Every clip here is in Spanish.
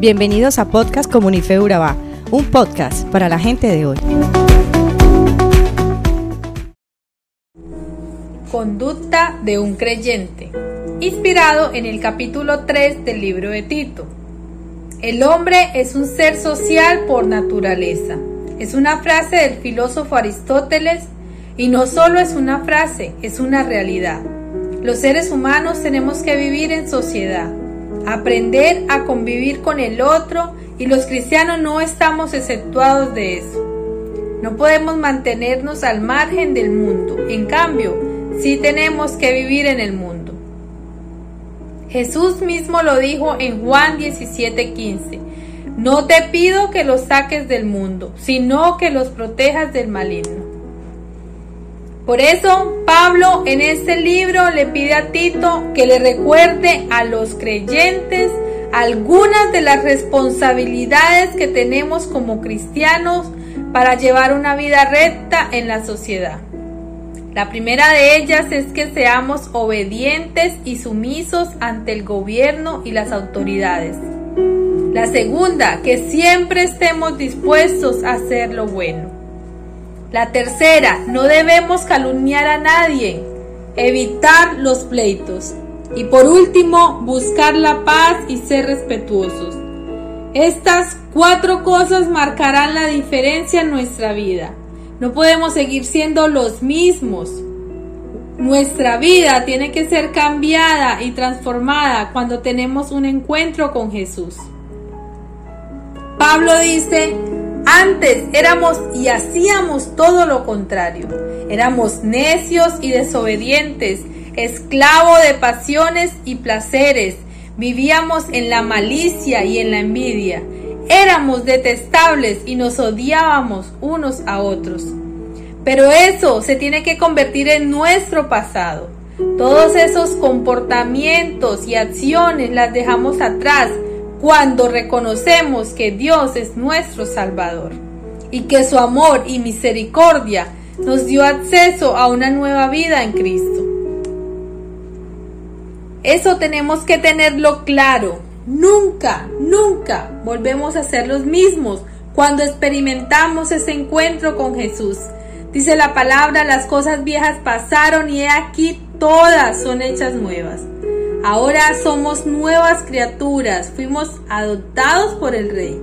Bienvenidos a Podcast Comunife Urabá, un podcast para la gente de hoy. Conducta de un creyente, inspirado en el capítulo 3 del libro de Tito. El hombre es un ser social por naturaleza. Es una frase del filósofo Aristóteles y no solo es una frase, es una realidad. Los seres humanos tenemos que vivir en sociedad aprender a convivir con el otro y los cristianos no estamos exceptuados de eso. No podemos mantenernos al margen del mundo, en cambio, sí tenemos que vivir en el mundo. Jesús mismo lo dijo en Juan 17:15, no te pido que los saques del mundo, sino que los protejas del maligno. Por eso Pablo en este libro le pide a Tito que le recuerde a los creyentes algunas de las responsabilidades que tenemos como cristianos para llevar una vida recta en la sociedad. La primera de ellas es que seamos obedientes y sumisos ante el gobierno y las autoridades. La segunda, que siempre estemos dispuestos a hacer lo bueno. La tercera, no debemos calumniar a nadie, evitar los pleitos. Y por último, buscar la paz y ser respetuosos. Estas cuatro cosas marcarán la diferencia en nuestra vida. No podemos seguir siendo los mismos. Nuestra vida tiene que ser cambiada y transformada cuando tenemos un encuentro con Jesús. Pablo dice, antes éramos y hacíamos todo lo contrario. Éramos necios y desobedientes, esclavos de pasiones y placeres. Vivíamos en la malicia y en la envidia. Éramos detestables y nos odiábamos unos a otros. Pero eso se tiene que convertir en nuestro pasado. Todos esos comportamientos y acciones las dejamos atrás cuando reconocemos que Dios es nuestro Salvador y que su amor y misericordia nos dio acceso a una nueva vida en Cristo. Eso tenemos que tenerlo claro. Nunca, nunca volvemos a ser los mismos cuando experimentamos ese encuentro con Jesús. Dice la palabra, las cosas viejas pasaron y he aquí todas son hechas nuevas. Ahora somos nuevas criaturas, fuimos adoptados por el Rey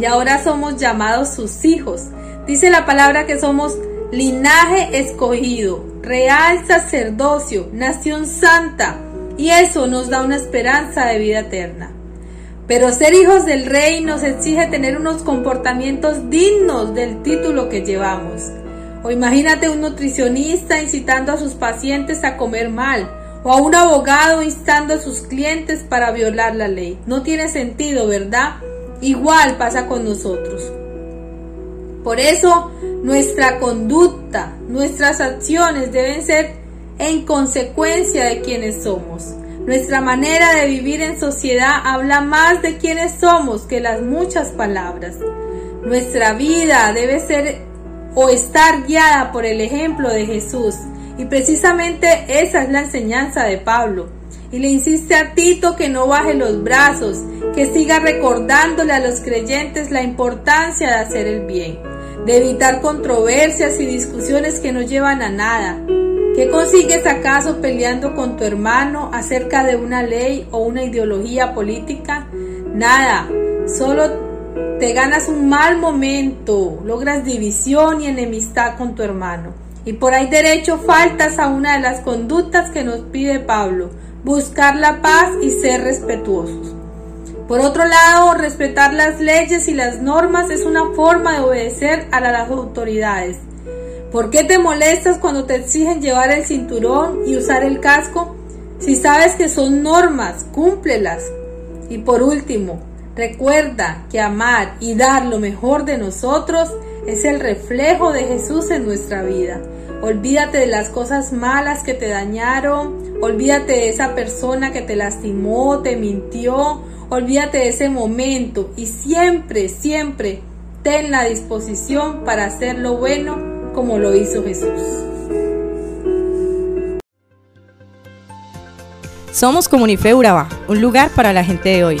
y ahora somos llamados sus hijos. Dice la palabra que somos linaje escogido, real sacerdocio, nación santa y eso nos da una esperanza de vida eterna. Pero ser hijos del Rey nos exige tener unos comportamientos dignos del título que llevamos. O imagínate un nutricionista incitando a sus pacientes a comer mal o a un abogado instando a sus clientes para violar la ley. No tiene sentido, ¿verdad? Igual pasa con nosotros. Por eso nuestra conducta, nuestras acciones deben ser en consecuencia de quienes somos. Nuestra manera de vivir en sociedad habla más de quienes somos que las muchas palabras. Nuestra vida debe ser o estar guiada por el ejemplo de Jesús y precisamente esa es la enseñanza de Pablo. Y le insiste a Tito que no baje los brazos, que siga recordándole a los creyentes la importancia de hacer el bien, de evitar controversias y discusiones que no llevan a nada. ¿Qué consigues acaso peleando con tu hermano acerca de una ley o una ideología política? Nada, solo te ganas un mal momento, logras división y enemistad con tu hermano. Y por ahí derecho faltas a una de las conductas que nos pide Pablo, buscar la paz y ser respetuosos. Por otro lado, respetar las leyes y las normas es una forma de obedecer a las autoridades. ¿Por qué te molestas cuando te exigen llevar el cinturón y usar el casco? Si sabes que son normas, cúmplelas. Y por último, recuerda que amar y dar lo mejor de nosotros es el reflejo de Jesús en nuestra vida. Olvídate de las cosas malas que te dañaron, olvídate de esa persona que te lastimó, te mintió, olvídate de ese momento y siempre, siempre ten la disposición para hacer lo bueno como lo hizo Jesús. Somos Comunife Urabá, un lugar para la gente de hoy.